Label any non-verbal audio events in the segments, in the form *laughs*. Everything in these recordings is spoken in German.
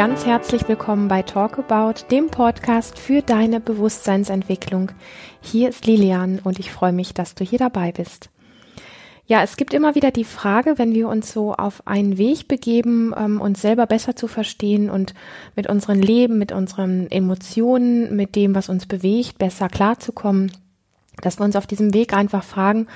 ganz herzlich willkommen bei Talk About, dem Podcast für deine Bewusstseinsentwicklung. Hier ist Lilian und ich freue mich, dass du hier dabei bist. Ja, es gibt immer wieder die Frage, wenn wir uns so auf einen Weg begeben, ähm, uns selber besser zu verstehen und mit unserem Leben, mit unseren Emotionen, mit dem, was uns bewegt, besser klarzukommen, dass wir uns auf diesem Weg einfach fragen,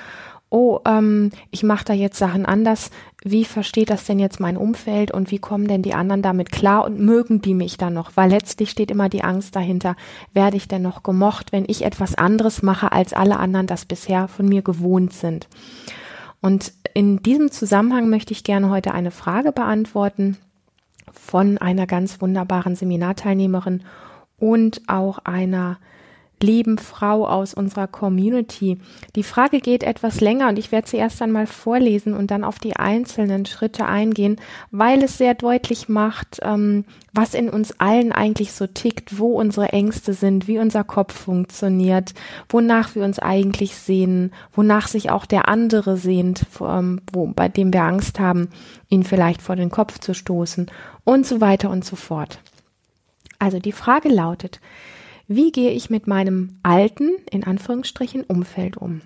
oh, ähm, ich mache da jetzt Sachen anders. Wie versteht das denn jetzt mein Umfeld und wie kommen denn die anderen damit klar und mögen die mich dann noch? Weil letztlich steht immer die Angst dahinter, werde ich denn noch gemocht, wenn ich etwas anderes mache, als alle anderen das bisher von mir gewohnt sind. Und in diesem Zusammenhang möchte ich gerne heute eine Frage beantworten von einer ganz wunderbaren Seminarteilnehmerin und auch einer lieben Frau aus unserer Community. Die Frage geht etwas länger und ich werde sie erst einmal vorlesen und dann auf die einzelnen Schritte eingehen, weil es sehr deutlich macht, ähm, was in uns allen eigentlich so tickt, wo unsere Ängste sind, wie unser Kopf funktioniert, wonach wir uns eigentlich sehen, wonach sich auch der andere sehnt, ähm, wo, bei dem wir Angst haben, ihn vielleicht vor den Kopf zu stoßen und so weiter und so fort. Also die Frage lautet, wie gehe ich mit meinem alten, in Anführungsstrichen, Umfeld um?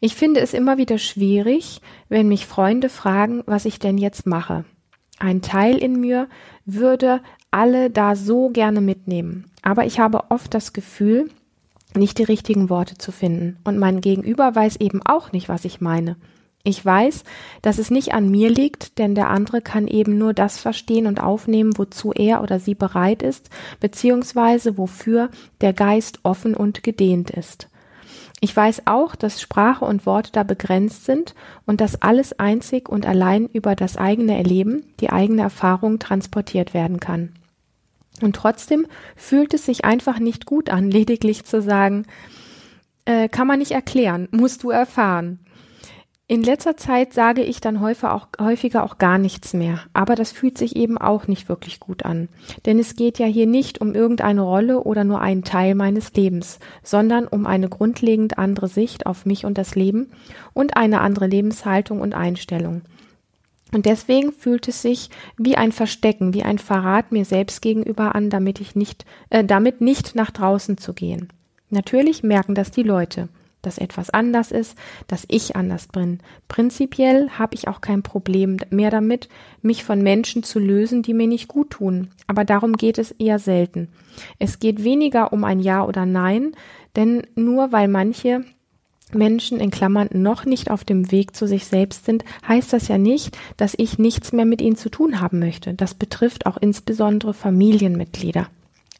Ich finde es immer wieder schwierig, wenn mich Freunde fragen, was ich denn jetzt mache. Ein Teil in mir würde alle da so gerne mitnehmen, aber ich habe oft das Gefühl, nicht die richtigen Worte zu finden und mein Gegenüber weiß eben auch nicht, was ich meine. Ich weiß, dass es nicht an mir liegt, denn der andere kann eben nur das verstehen und aufnehmen, wozu er oder sie bereit ist, beziehungsweise wofür der Geist offen und gedehnt ist. Ich weiß auch, dass Sprache und Worte da begrenzt sind und dass alles einzig und allein über das eigene Erleben, die eigene Erfahrung transportiert werden kann. Und trotzdem fühlt es sich einfach nicht gut an, *laughs* lediglich zu sagen, äh, kann man nicht erklären, musst du erfahren. In letzter Zeit sage ich dann häufiger auch, häufiger auch gar nichts mehr, aber das fühlt sich eben auch nicht wirklich gut an. Denn es geht ja hier nicht um irgendeine Rolle oder nur einen Teil meines Lebens, sondern um eine grundlegend andere Sicht auf mich und das Leben und eine andere Lebenshaltung und Einstellung. Und deswegen fühlt es sich wie ein Verstecken, wie ein Verrat mir selbst gegenüber an, damit ich nicht, äh, damit nicht nach draußen zu gehen. Natürlich merken das die Leute dass etwas anders ist, dass ich anders bin. Prinzipiell habe ich auch kein Problem mehr damit, mich von Menschen zu lösen, die mir nicht gut tun. Aber darum geht es eher selten. Es geht weniger um ein Ja oder Nein, denn nur weil manche Menschen in Klammern noch nicht auf dem Weg zu sich selbst sind, heißt das ja nicht, dass ich nichts mehr mit ihnen zu tun haben möchte. Das betrifft auch insbesondere Familienmitglieder.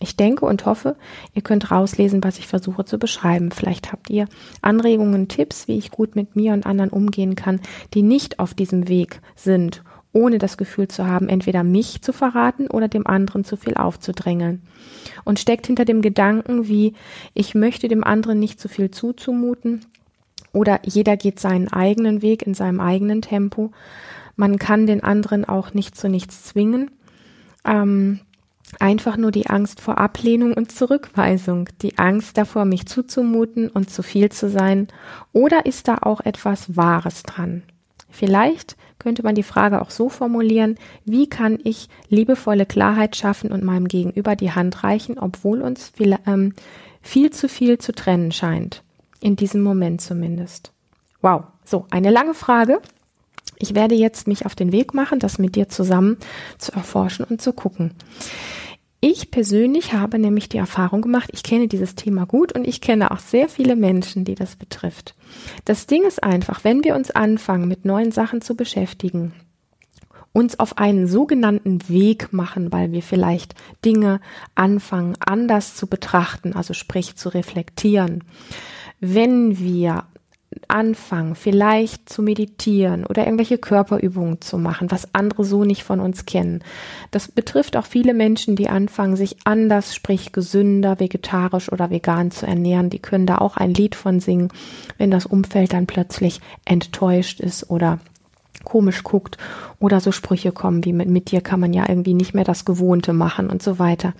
Ich denke und hoffe, ihr könnt rauslesen, was ich versuche zu beschreiben. Vielleicht habt ihr Anregungen, Tipps, wie ich gut mit mir und anderen umgehen kann, die nicht auf diesem Weg sind, ohne das Gefühl zu haben, entweder mich zu verraten oder dem anderen zu viel aufzudrängeln. Und steckt hinter dem Gedanken wie, ich möchte dem anderen nicht zu viel zuzumuten oder jeder geht seinen eigenen Weg in seinem eigenen Tempo. Man kann den anderen auch nicht zu nichts zwingen. Ähm, einfach nur die Angst vor Ablehnung und Zurückweisung, die Angst davor, mich zuzumuten und zu viel zu sein, oder ist da auch etwas Wahres dran? Vielleicht könnte man die Frage auch so formulieren, wie kann ich liebevolle Klarheit schaffen und meinem Gegenüber die Hand reichen, obwohl uns viel, ähm, viel zu viel zu trennen scheint. In diesem Moment zumindest. Wow, so eine lange Frage. Ich werde jetzt mich auf den Weg machen, das mit dir zusammen zu erforschen und zu gucken. Ich persönlich habe nämlich die Erfahrung gemacht, ich kenne dieses Thema gut und ich kenne auch sehr viele Menschen, die das betrifft. Das Ding ist einfach, wenn wir uns anfangen, mit neuen Sachen zu beschäftigen, uns auf einen sogenannten Weg machen, weil wir vielleicht Dinge anfangen anders zu betrachten, also sprich zu reflektieren. Wenn wir anfangen, vielleicht zu meditieren oder irgendwelche Körperübungen zu machen, was andere so nicht von uns kennen. Das betrifft auch viele Menschen, die anfangen, sich anders, sprich gesünder, vegetarisch oder vegan zu ernähren. Die können da auch ein Lied von singen, wenn das Umfeld dann plötzlich enttäuscht ist oder komisch guckt oder so Sprüche kommen wie mit, mit dir kann man ja irgendwie nicht mehr das Gewohnte machen und so weiter.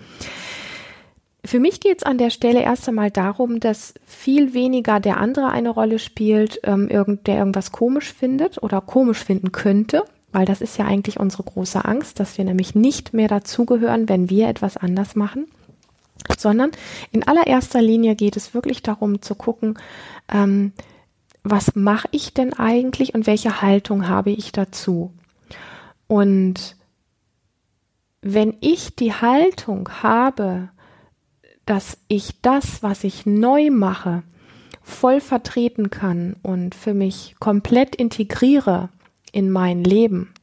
Für mich geht es an der Stelle erst einmal darum, dass viel weniger der andere eine Rolle spielt, ähm, irgend, der irgendwas komisch findet oder komisch finden könnte, weil das ist ja eigentlich unsere große Angst, dass wir nämlich nicht mehr dazugehören, wenn wir etwas anders machen, sondern in allererster Linie geht es wirklich darum zu gucken, ähm, was mache ich denn eigentlich und welche Haltung habe ich dazu? Und wenn ich die Haltung habe, dass ich das, was ich neu mache, voll vertreten kann und für mich komplett integriere in mein Leben.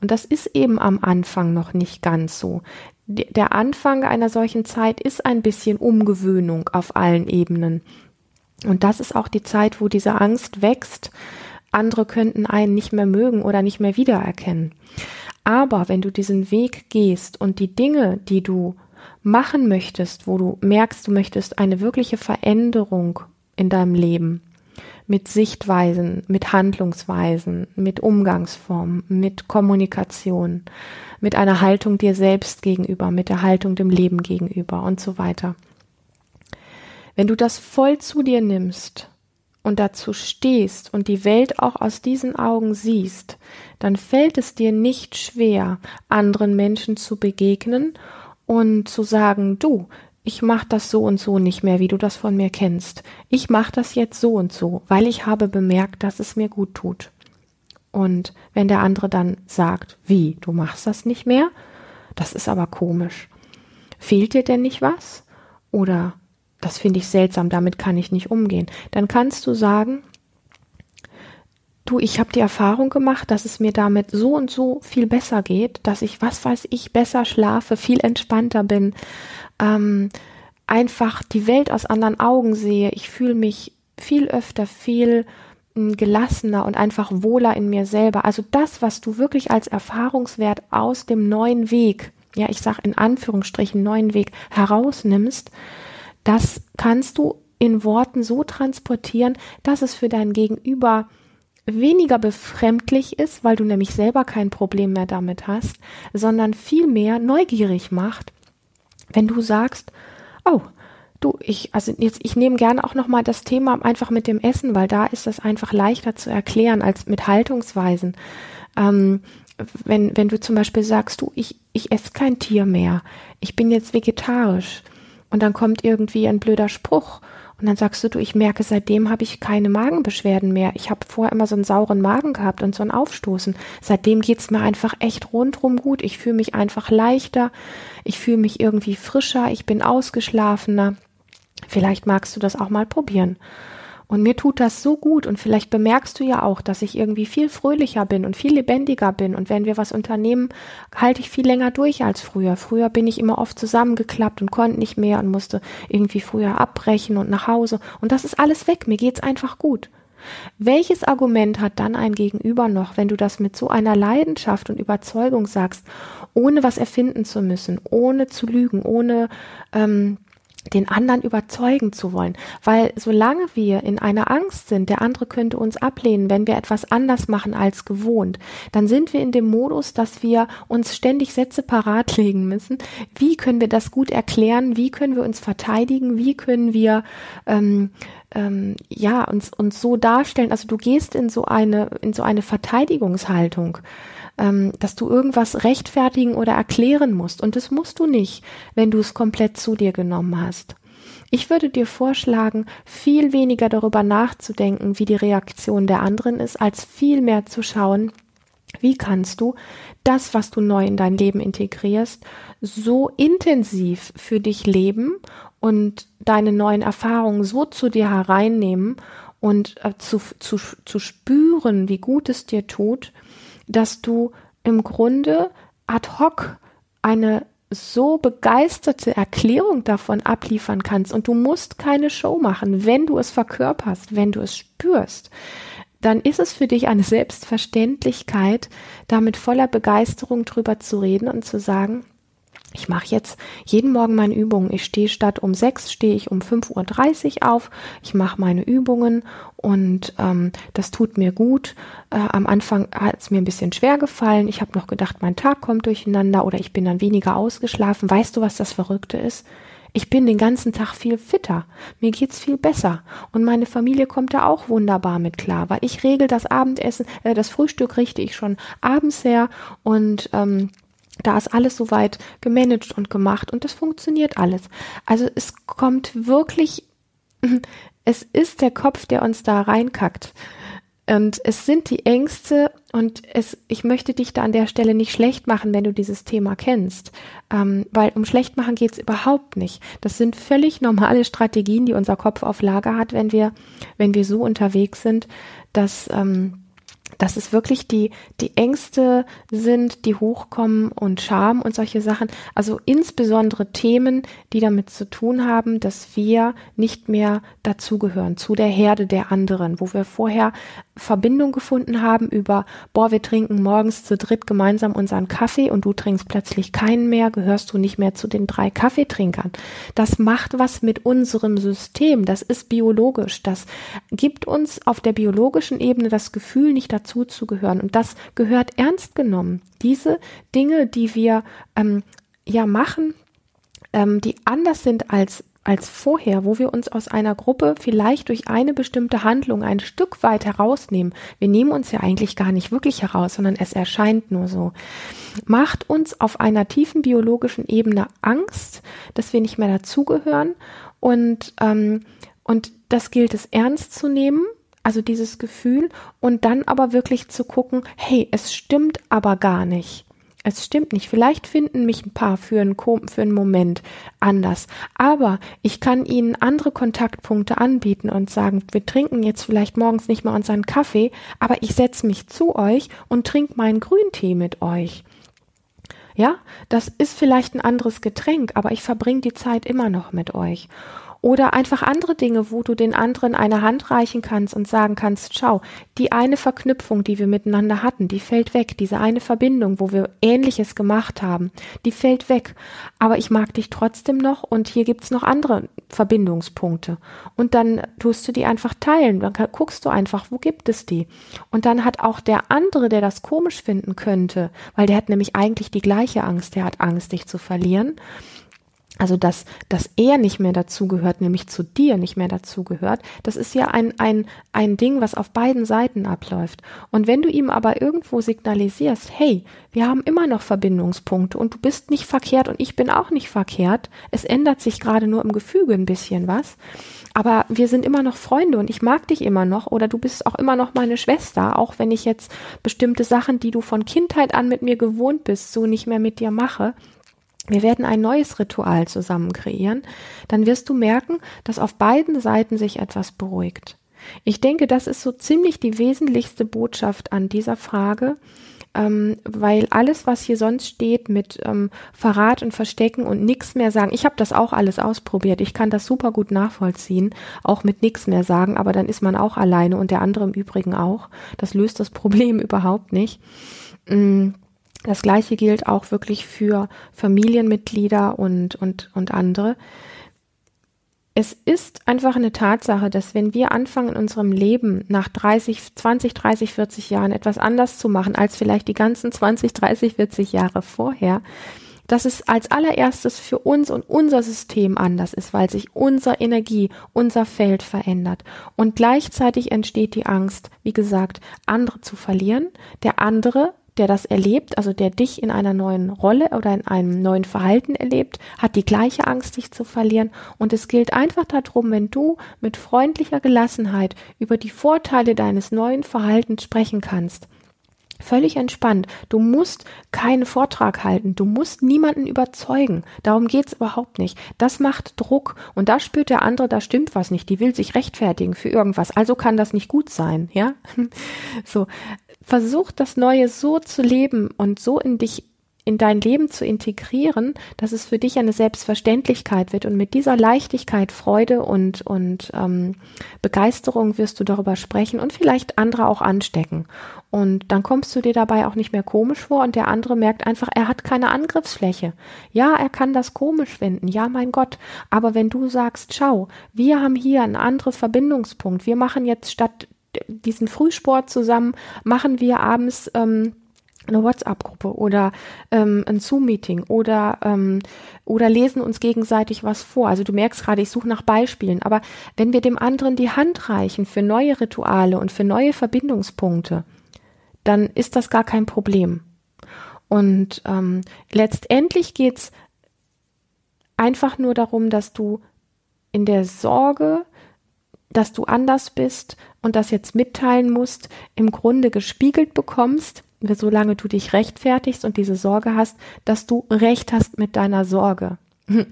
Und das ist eben am Anfang noch nicht ganz so. Der Anfang einer solchen Zeit ist ein bisschen Umgewöhnung auf allen Ebenen. Und das ist auch die Zeit, wo diese Angst wächst. Andere könnten einen nicht mehr mögen oder nicht mehr wiedererkennen. Aber wenn du diesen Weg gehst und die Dinge, die du machen möchtest, wo du merkst, du möchtest eine wirkliche Veränderung in deinem Leben, mit Sichtweisen, mit Handlungsweisen, mit Umgangsformen, mit Kommunikation, mit einer Haltung dir selbst gegenüber, mit der Haltung dem Leben gegenüber und so weiter. Wenn du das voll zu dir nimmst und dazu stehst und die Welt auch aus diesen Augen siehst, dann fällt es dir nicht schwer, anderen Menschen zu begegnen und zu sagen, du, ich mache das so und so nicht mehr, wie du das von mir kennst. Ich mache das jetzt so und so, weil ich habe bemerkt, dass es mir gut tut. Und wenn der andere dann sagt, wie, du machst das nicht mehr? Das ist aber komisch. Fehlt dir denn nicht was? Oder das finde ich seltsam, damit kann ich nicht umgehen. Dann kannst du sagen, du, ich habe die Erfahrung gemacht, dass es mir damit so und so viel besser geht, dass ich, was weiß ich, besser schlafe, viel entspannter bin, ähm, einfach die Welt aus anderen Augen sehe. Ich fühle mich viel öfter, viel hm, gelassener und einfach wohler in mir selber. Also das, was du wirklich als Erfahrungswert aus dem neuen Weg, ja, ich sag in Anführungsstrichen neuen Weg herausnimmst, das kannst du in Worten so transportieren, dass es für dein Gegenüber weniger befremdlich ist, weil du nämlich selber kein Problem mehr damit hast, sondern viel mehr neugierig macht wenn du sagst, oh, du, ich, also jetzt, ich nehme gerne auch nochmal das Thema einfach mit dem Essen, weil da ist das einfach leichter zu erklären als mit Haltungsweisen. Ähm, wenn, wenn du zum Beispiel sagst, du, ich, ich esse kein Tier mehr, ich bin jetzt vegetarisch und dann kommt irgendwie ein blöder Spruch und dann sagst du, du, ich merke, seitdem habe ich keine Magenbeschwerden mehr. Ich habe vorher immer so einen sauren Magen gehabt und so ein Aufstoßen. Seitdem geht's mir einfach echt rundrum gut. Ich fühle mich einfach leichter. Ich fühle mich irgendwie frischer. Ich bin ausgeschlafener. Vielleicht magst du das auch mal probieren. Und mir tut das so gut und vielleicht bemerkst du ja auch, dass ich irgendwie viel fröhlicher bin und viel lebendiger bin. Und wenn wir was unternehmen, halte ich viel länger durch als früher. Früher bin ich immer oft zusammengeklappt und konnte nicht mehr und musste irgendwie früher abbrechen und nach Hause. Und das ist alles weg. Mir geht's einfach gut. Welches Argument hat dann ein Gegenüber noch, wenn du das mit so einer Leidenschaft und Überzeugung sagst, ohne was erfinden zu müssen, ohne zu lügen, ohne ähm, den anderen überzeugen zu wollen. Weil solange wir in einer Angst sind, der andere könnte uns ablehnen, wenn wir etwas anders machen als gewohnt, dann sind wir in dem Modus, dass wir uns ständig Sätze parat *laughs* legen müssen. Wie können wir das gut erklären? Wie können wir uns verteidigen? Wie können wir ähm, ähm, ja uns uns so darstellen? Also du gehst in so eine in so eine Verteidigungshaltung ähm, dass du irgendwas rechtfertigen oder erklären musst. Und das musst du nicht, wenn du es komplett zu dir genommen hast. Ich würde dir vorschlagen, viel weniger darüber nachzudenken, wie die Reaktion der anderen ist, als viel mehr zu schauen, wie kannst du das, was du neu in dein Leben integrierst, so intensiv für dich leben und deine neuen Erfahrungen so zu dir hereinnehmen und äh, zu, zu, zu spüren, wie gut es dir tut, dass du im Grunde ad hoc eine so begeisterte Erklärung davon abliefern kannst. Und du musst keine Show machen, wenn du es verkörperst, wenn du es spürst, dann ist es für dich eine Selbstverständlichkeit, damit voller Begeisterung drüber zu reden und zu sagen, ich mache jetzt jeden Morgen meine Übungen. Ich stehe statt um sechs, stehe ich um 5.30 Uhr auf. Ich mache meine Übungen und ähm, das tut mir gut. Äh, am Anfang hat es mir ein bisschen schwer gefallen. Ich habe noch gedacht, mein Tag kommt durcheinander oder ich bin dann weniger ausgeschlafen. Weißt du, was das Verrückte ist? Ich bin den ganzen Tag viel fitter. Mir geht's viel besser. Und meine Familie kommt da auch wunderbar mit klar, weil ich regel das Abendessen, äh, das Frühstück richte ich schon abends her und ähm, da ist alles soweit gemanagt und gemacht und das funktioniert alles. Also es kommt wirklich, *laughs* es ist der Kopf, der uns da reinkackt. Und es sind die Ängste und es, ich möchte dich da an der Stelle nicht schlecht machen, wenn du dieses Thema kennst, ähm, weil um schlecht machen geht's überhaupt nicht. Das sind völlig normale Strategien, die unser Kopf auf Lager hat, wenn wir, wenn wir so unterwegs sind, dass ähm, dass es wirklich die, die Ängste sind, die hochkommen und Scham und solche Sachen. Also insbesondere Themen, die damit zu tun haben, dass wir nicht mehr dazugehören, zu der Herde der anderen, wo wir vorher Verbindung gefunden haben über, boah, wir trinken morgens zu dritt gemeinsam unseren Kaffee und du trinkst plötzlich keinen mehr, gehörst du nicht mehr zu den drei Kaffeetrinkern. Das macht was mit unserem System. Das ist biologisch. Das gibt uns auf der biologischen Ebene das Gefühl, nicht dazu zu gehören. Und das gehört ernst genommen. Diese Dinge, die wir ähm, ja machen, ähm, die anders sind als als vorher, wo wir uns aus einer Gruppe vielleicht durch eine bestimmte Handlung ein Stück weit herausnehmen. Wir nehmen uns ja eigentlich gar nicht wirklich heraus, sondern es erscheint nur so. Macht uns auf einer tiefen biologischen Ebene Angst, dass wir nicht mehr dazugehören und ähm, und das gilt es ernst zu nehmen also dieses Gefühl und dann aber wirklich zu gucken, hey, es stimmt aber gar nicht. Es stimmt nicht. Vielleicht finden mich ein paar für einen, für einen Moment anders. Aber ich kann ihnen andere Kontaktpunkte anbieten und sagen, wir trinken jetzt vielleicht morgens nicht mal unseren Kaffee, aber ich setze mich zu euch und trinke meinen Grüntee mit euch. Ja, das ist vielleicht ein anderes Getränk, aber ich verbringe die Zeit immer noch mit euch. Oder einfach andere Dinge, wo du den anderen eine Hand reichen kannst und sagen kannst, schau, die eine Verknüpfung, die wir miteinander hatten, die fällt weg. Diese eine Verbindung, wo wir Ähnliches gemacht haben, die fällt weg. Aber ich mag dich trotzdem noch und hier gibt's noch andere Verbindungspunkte. Und dann tust du die einfach teilen. Dann guckst du einfach, wo gibt es die? Und dann hat auch der andere, der das komisch finden könnte, weil der hat nämlich eigentlich die gleiche Angst, der hat Angst, dich zu verlieren also dass, dass er nicht mehr dazugehört, nämlich zu dir nicht mehr dazugehört, das ist ja ein, ein, ein Ding, was auf beiden Seiten abläuft. Und wenn du ihm aber irgendwo signalisierst, hey, wir haben immer noch Verbindungspunkte und du bist nicht verkehrt und ich bin auch nicht verkehrt, es ändert sich gerade nur im Gefüge ein bisschen was, aber wir sind immer noch Freunde und ich mag dich immer noch oder du bist auch immer noch meine Schwester, auch wenn ich jetzt bestimmte Sachen, die du von Kindheit an mit mir gewohnt bist, so nicht mehr mit dir mache, wir werden ein neues Ritual zusammen kreieren, dann wirst du merken, dass auf beiden Seiten sich etwas beruhigt. Ich denke, das ist so ziemlich die wesentlichste Botschaft an dieser Frage, ähm, weil alles, was hier sonst steht mit ähm, Verrat und Verstecken und nichts mehr sagen, ich habe das auch alles ausprobiert, ich kann das super gut nachvollziehen, auch mit nichts mehr sagen, aber dann ist man auch alleine und der andere im Übrigen auch. Das löst das *laughs* Problem überhaupt nicht. Ähm, das gleiche gilt auch wirklich für Familienmitglieder und, und, und andere. Es ist einfach eine Tatsache, dass wenn wir anfangen in unserem Leben nach 30, 20, 30, 40 Jahren etwas anders zu machen als vielleicht die ganzen 20, 30, 40 Jahre vorher, dass es als allererstes für uns und unser System anders ist, weil sich unsere Energie, unser Feld verändert. Und gleichzeitig entsteht die Angst, wie gesagt, andere zu verlieren. Der andere der das erlebt, also der dich in einer neuen Rolle oder in einem neuen Verhalten erlebt, hat die gleiche Angst, dich zu verlieren. Und es gilt einfach darum, wenn du mit freundlicher Gelassenheit über die Vorteile deines neuen Verhaltens sprechen kannst, Völlig entspannt. Du musst keinen Vortrag halten. Du musst niemanden überzeugen. Darum geht's überhaupt nicht. Das macht Druck. Und da spürt der andere, da stimmt was nicht. Die will sich rechtfertigen für irgendwas. Also kann das nicht gut sein. Ja? *laughs* So versuch das Neue so zu leben und so in dich in dein Leben zu integrieren, dass es für dich eine Selbstverständlichkeit wird. Und mit dieser Leichtigkeit, Freude und, und ähm, Begeisterung wirst du darüber sprechen und vielleicht andere auch anstecken. Und dann kommst du dir dabei auch nicht mehr komisch vor und der andere merkt einfach, er hat keine Angriffsfläche. Ja, er kann das komisch finden. Ja, mein Gott. Aber wenn du sagst, schau, wir haben hier einen anderen Verbindungspunkt. Wir machen jetzt statt diesen Frühsport zusammen, machen wir abends ähm, eine WhatsApp-Gruppe oder ähm, ein Zoom-Meeting oder ähm, oder lesen uns gegenseitig was vor. Also du merkst gerade, ich suche nach Beispielen. Aber wenn wir dem anderen die Hand reichen für neue Rituale und für neue Verbindungspunkte, dann ist das gar kein Problem. Und ähm, letztendlich geht's einfach nur darum, dass du in der Sorge, dass du anders bist und das jetzt mitteilen musst, im Grunde gespiegelt bekommst, solange du dich rechtfertigst und diese Sorge hast, dass du recht hast mit deiner Sorge. *laughs*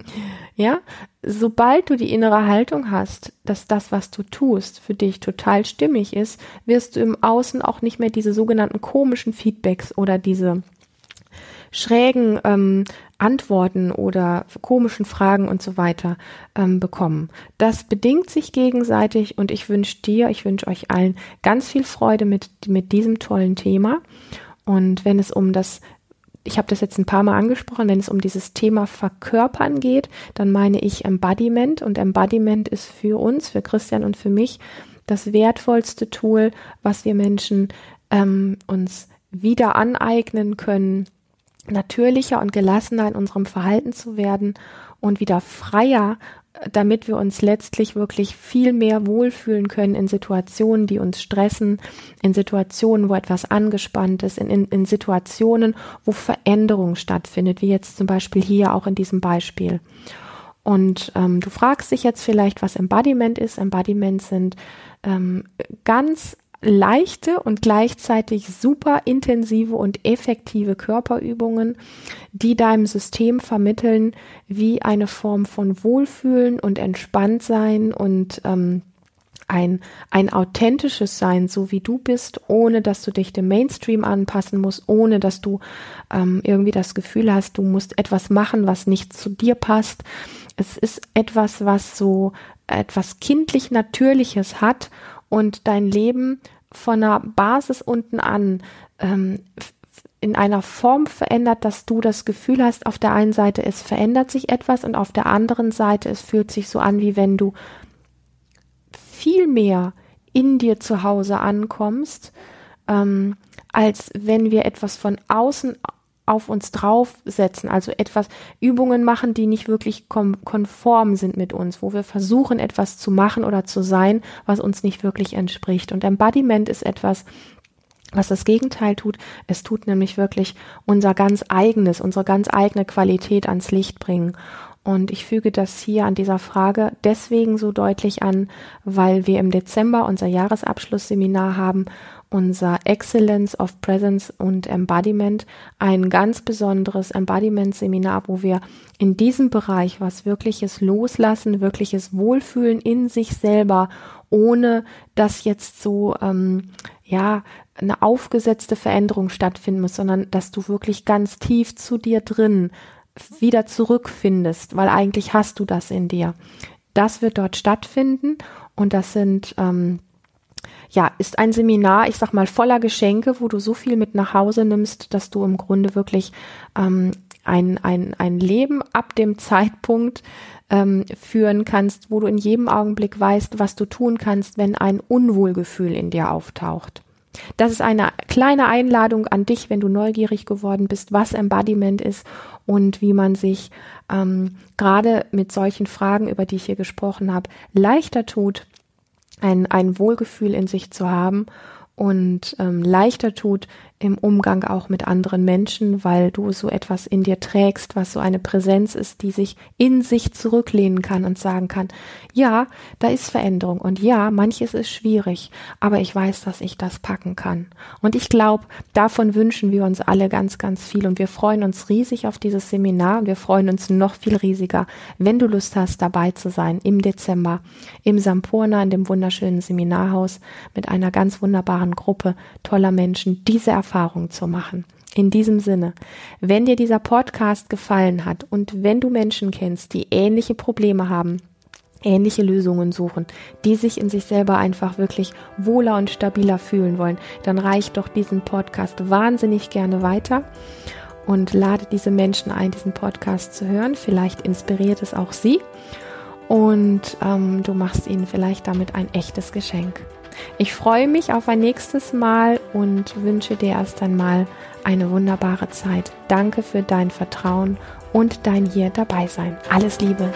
ja, sobald du die innere Haltung hast, dass das, was du tust, für dich total stimmig ist, wirst du im Außen auch nicht mehr diese sogenannten komischen Feedbacks oder diese schrägen ähm, Antworten oder komischen Fragen und so weiter ähm, bekommen. Das bedingt sich gegenseitig und ich wünsche dir, ich wünsche euch allen ganz viel Freude mit, mit diesem tollen Thema. Und wenn es um das ich habe das jetzt ein paar Mal angesprochen, wenn es um dieses Thema Verkörpern geht, dann meine ich Embodiment und Embodiment ist für uns, für Christian und für mich das wertvollste Tool, was wir Menschen ähm, uns wieder aneignen können, natürlicher und gelassener in unserem Verhalten zu werden und wieder freier, damit wir uns letztlich wirklich viel mehr wohlfühlen können in Situationen, die uns stressen, in Situationen, wo etwas angespannt ist, in, in, in Situationen, wo Veränderung stattfindet, wie jetzt zum Beispiel hier auch in diesem Beispiel. Und ähm, du fragst dich jetzt vielleicht, was Embodiment ist. Embodiment sind ähm, ganz leichte und gleichzeitig super intensive und effektive Körperübungen, die deinem System vermitteln, wie eine Form von Wohlfühlen und Entspanntsein und ähm, ein, ein authentisches Sein, so wie du bist, ohne dass du dich dem Mainstream anpassen musst, ohne dass du ähm, irgendwie das Gefühl hast, du musst etwas machen, was nicht zu dir passt. Es ist etwas, was so etwas kindlich Natürliches hat und dein Leben von der Basis unten an ähm, in einer Form verändert, dass du das Gefühl hast, auf der einen Seite es verändert sich etwas und auf der anderen Seite es fühlt sich so an, wie wenn du viel mehr in dir zu Hause ankommst, ähm, als wenn wir etwas von außen auf uns draufsetzen, also etwas Übungen machen, die nicht wirklich konform sind mit uns, wo wir versuchen, etwas zu machen oder zu sein, was uns nicht wirklich entspricht. Und Embodiment ist etwas, was das Gegenteil tut. Es tut nämlich wirklich unser ganz eigenes, unsere ganz eigene Qualität ans Licht bringen. Und ich füge das hier an dieser Frage deswegen so deutlich an, weil wir im Dezember unser Jahresabschlussseminar haben unser Excellence of Presence und Embodiment, ein ganz besonderes Embodiment-Seminar, wo wir in diesem Bereich was wirkliches Loslassen, wirkliches Wohlfühlen in sich selber, ohne dass jetzt so, ähm, ja, eine aufgesetzte Veränderung stattfinden muss, sondern dass du wirklich ganz tief zu dir drin wieder zurückfindest, weil eigentlich hast du das in dir. Das wird dort stattfinden und das sind ähm, ja, ist ein Seminar, ich sag mal, voller Geschenke, wo du so viel mit nach Hause nimmst, dass du im Grunde wirklich ähm, ein, ein, ein Leben ab dem Zeitpunkt ähm, führen kannst, wo du in jedem Augenblick weißt, was du tun kannst, wenn ein Unwohlgefühl in dir auftaucht. Das ist eine kleine Einladung an dich, wenn du neugierig geworden bist, was Embodiment ist und wie man sich ähm, gerade mit solchen Fragen, über die ich hier gesprochen habe, leichter tut, ein, ein Wohlgefühl in sich zu haben und ähm, leichter tut, im Umgang auch mit anderen Menschen, weil du so etwas in dir trägst, was so eine Präsenz ist, die sich in sich zurücklehnen kann und sagen kann, ja, da ist Veränderung und ja, manches ist schwierig, aber ich weiß, dass ich das packen kann. Und ich glaube, davon wünschen wir uns alle ganz, ganz viel und wir freuen uns riesig auf dieses Seminar und wir freuen uns noch viel riesiger, wenn du Lust hast, dabei zu sein im Dezember im Sampurna in dem wunderschönen Seminarhaus mit einer ganz wunderbaren Gruppe toller Menschen, diese Erfahrung zu machen. In diesem Sinne, wenn dir dieser Podcast gefallen hat und wenn du Menschen kennst, die ähnliche Probleme haben, ähnliche Lösungen suchen, die sich in sich selber einfach wirklich wohler und stabiler fühlen wollen, dann reicht doch diesen Podcast wahnsinnig gerne weiter und lade diese Menschen ein, diesen Podcast zu hören. Vielleicht inspiriert es auch sie und ähm, du machst ihnen vielleicht damit ein echtes Geschenk. Ich freue mich auf ein nächstes Mal und wünsche dir erst einmal eine wunderbare Zeit. Danke für dein Vertrauen und dein hier dabei sein. Alles Liebe.